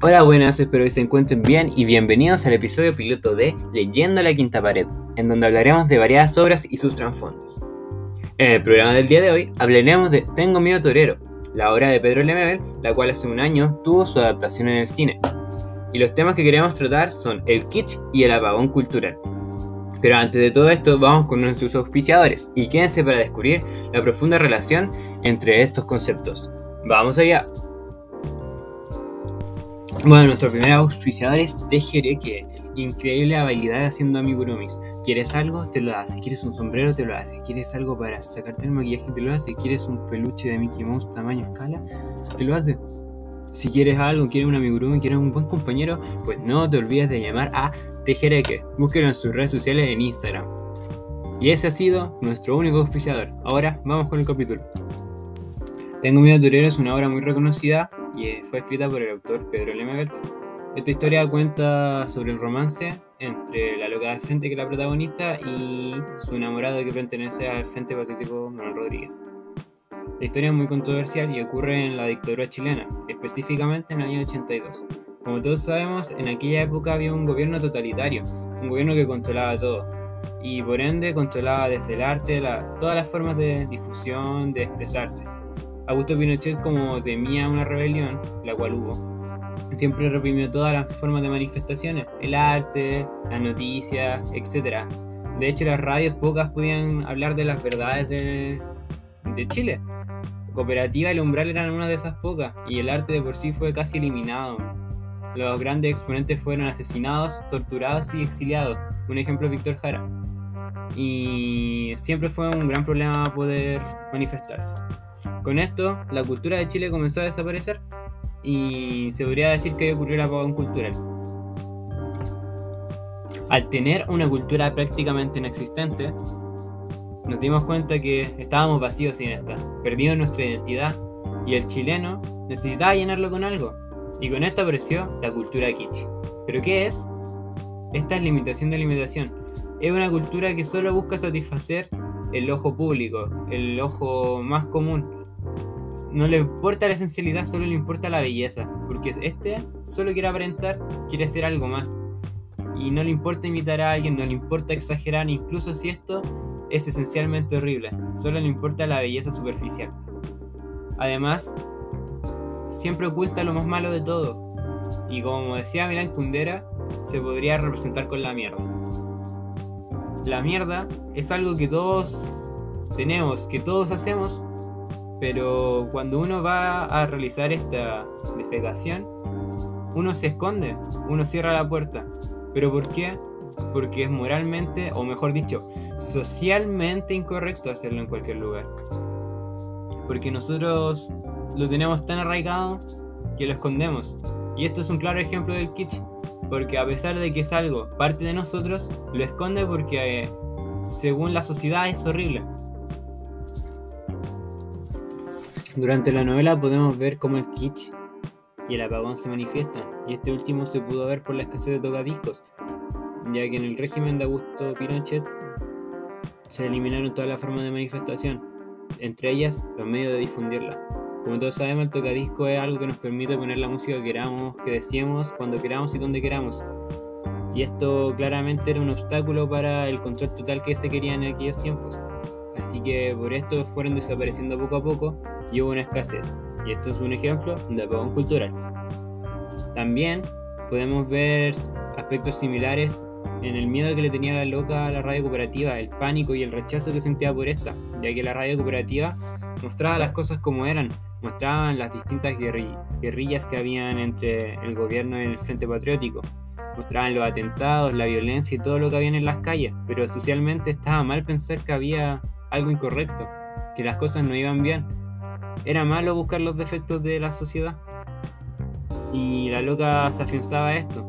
Hola, buenas, espero que se encuentren bien y bienvenidos al episodio piloto de Leyendo la Quinta Pared, en donde hablaremos de variadas obras y sus trasfondos. En el programa del día de hoy hablaremos de Tengo miedo torero, la obra de Pedro Lemebel, la cual hace un año tuvo su adaptación en el cine. Y los temas que queremos tratar son el kitsch y el apagón cultural. Pero antes de todo esto, vamos con nuestros auspiciadores y quédense para descubrir la profunda relación entre estos conceptos. ¡Vamos allá! Bueno, nuestro primer auspiciador es que increíble habilidad haciendo amigurumis. ¿Quieres algo? Te lo hace. ¿Quieres un sombrero? Te lo hace. ¿Quieres algo para sacarte el maquillaje? Te lo hace. ¿Quieres un peluche de Mickey Mouse tamaño escala? Te lo hace. Si quieres algo, quieres un amigurumi, quieres un buen compañero, pues no te olvides de llamar a Tejereque. Búsquelo en sus redes sociales en Instagram. Y ese ha sido nuestro único auspiciador. Ahora vamos con el capítulo. Tengo miedo torero es una obra muy reconocida y fue escrita por el autor Pedro Lemebel. Esta historia cuenta sobre el romance entre la loca del frente que es la protagonista y su enamorado que pertenece al Frente Patriótico Manuel Rodríguez. La historia es muy controversial y ocurre en la dictadura chilena, específicamente en el año 82. Como todos sabemos, en aquella época había un gobierno totalitario, un gobierno que controlaba todo, y por ende controlaba desde el arte todas las formas de difusión, de expresarse. Augusto Pinochet, como temía una rebelión, la cual hubo, siempre reprimió todas las formas de manifestaciones, el arte, las noticias, etc. De hecho, las radios pocas podían hablar de las verdades de, de Chile. Cooperativa y el umbral eran una de esas pocas, y el arte de por sí fue casi eliminado. Los grandes exponentes fueron asesinados, torturados y exiliados. Un ejemplo Víctor Jara. Y siempre fue un gran problema poder manifestarse. Con esto, la cultura de Chile comenzó a desaparecer y se podría decir que ocurrió el apagón cultural. Al tener una cultura prácticamente inexistente, nos dimos cuenta que estábamos vacíos sin esta, perdidos nuestra identidad y el chileno necesitaba llenarlo con algo. Y con esto apareció la cultura kitsch. ¿Pero qué es? Esta es limitación de limitación. Es una cultura que solo busca satisfacer el ojo público, el ojo más común, no le importa la esencialidad, solo le importa la belleza. Porque este solo quiere aparentar, quiere hacer algo más. Y no le importa imitar a alguien, no le importa exagerar, incluso si esto es esencialmente horrible. Solo le importa la belleza superficial. Además, siempre oculta lo más malo de todo. Y como decía Milán Kundera, se podría representar con la mierda. La mierda es algo que todos tenemos, que todos hacemos, pero cuando uno va a realizar esta defecación, uno se esconde, uno cierra la puerta. ¿Pero por qué? Porque es moralmente, o mejor dicho, socialmente incorrecto hacerlo en cualquier lugar. Porque nosotros lo tenemos tan arraigado que lo escondemos. Y esto es un claro ejemplo del kitsch. Porque a pesar de que es algo parte de nosotros, lo esconde porque eh, según la sociedad es horrible. Durante la novela podemos ver cómo el kitsch y el apagón se manifiestan, y este último se pudo ver por la escasez de tocadiscos, ya que en el régimen de Augusto Pinochet se eliminaron todas las formas de manifestación, entre ellas los medios de difundirla. Como todos sabemos, el tocadisco es algo que nos permite poner la música que queramos, que deseemos, cuando queramos y donde queramos. Y esto claramente era un obstáculo para el control total que se quería en aquellos tiempos. Así que por esto fueron desapareciendo poco a poco y hubo una escasez. Y esto es un ejemplo de apagón cultural. También podemos ver aspectos similares en el miedo que le tenía la loca a la radio cooperativa, el pánico y el rechazo que sentía por esta, ya que la radio cooperativa mostraba las cosas como eran, mostraban las distintas guerrillas que habían entre el gobierno y el Frente Patriótico, mostraban los atentados, la violencia y todo lo que había en las calles, pero socialmente estaba mal pensar que había algo incorrecto, que las cosas no iban bien. Era malo buscar los defectos de la sociedad. Y la loca se afianzaba a esto.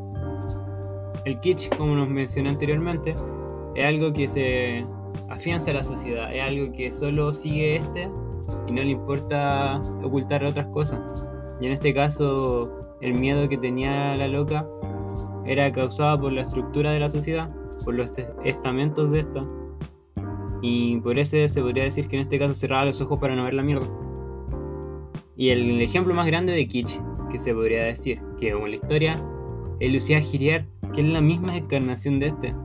El kitsch, como nos mencioné anteriormente, es algo que se afianza a la sociedad, es algo que solo sigue este y no le importa ocultar otras cosas. Y en este caso, el miedo que tenía la loca era causado por la estructura de la sociedad, por los estamentos de esta, y por eso se podría decir que en este caso cerraba los ojos para no ver la mierda. Y el ejemplo más grande de kitsch que se podría decir, que en la historia es Lucía Giriard, que es la misma encarnación de este.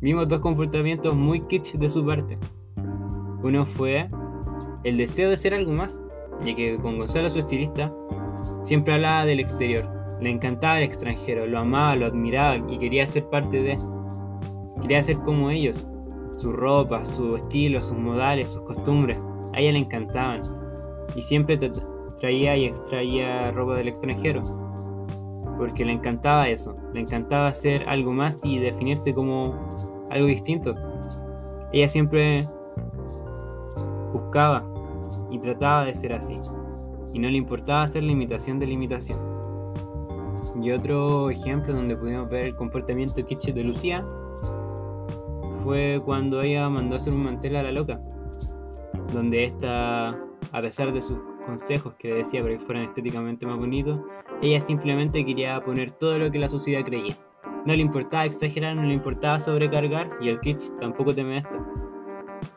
Vimos dos comportamientos muy kitsch de su parte. Uno fue el deseo de ser algo más, ya que con Gonzalo, su estilista, siempre hablaba del exterior. Le encantaba el extranjero, lo amaba, lo admiraba y quería ser parte de. Quería ser como ellos. Su ropa, su estilo, sus modales, sus costumbres. A ella le encantaban. Y siempre traía y extraía ropa del extranjero. Porque le encantaba eso. Le encantaba ser algo más y definirse como algo distinto. Ella siempre buscaba y trataba de ser así. Y no le importaba hacer la imitación de la imitación. Y otro ejemplo donde pudimos ver el comportamiento kitsch de Lucía fue cuando ella mandó hacer un mantel a la loca. Donde esta, a pesar de sus consejos que le decía para que fueran estéticamente más bonitos, ella simplemente quería poner todo lo que la sociedad creía. No le importaba exagerar, no le importaba sobrecargar y el kitsch tampoco teme esto.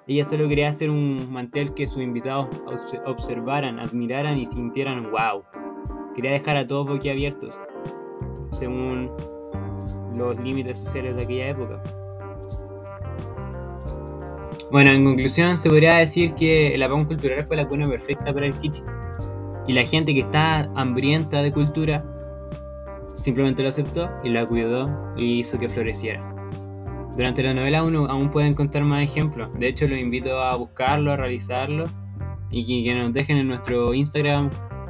Ella solo quería hacer un mantel que sus invitados observaran, admiraran y sintieran wow. Quería dejar a todos boquiabiertos, según los límites sociales de aquella época. Bueno, en conclusión, se podría decir que el apagón cultural fue la cuna perfecta para el kitsch. Y la gente que está hambrienta de cultura simplemente lo aceptó y lo cuidó y hizo que floreciera. Durante la novela uno aún puede encontrar más ejemplos. De hecho, los invito a buscarlo, a realizarlo y que, nos dejen en nuestro Instagram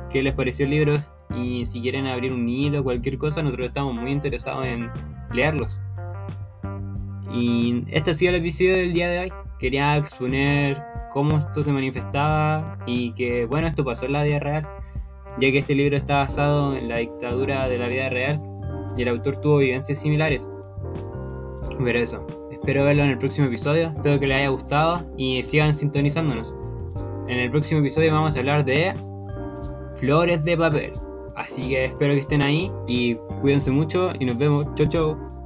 qué les pareció el libro y si quieren abrir un hilo cualquier cosa, nosotros estamos muy interesados en leerlos. Y este ha sido el episodio del día de hoy. Quería exponer cómo esto se manifestaba y que, bueno, esto pasó en la vida real, ya que este libro está basado en la dictadura de la vida real y el autor tuvo vivencias similares. Pero eso, espero verlo en el próximo episodio, espero que les haya gustado y sigan sintonizándonos. En el próximo episodio vamos a hablar de flores de papel. Así que espero que estén ahí y cuídense mucho y nos vemos. Chau chau.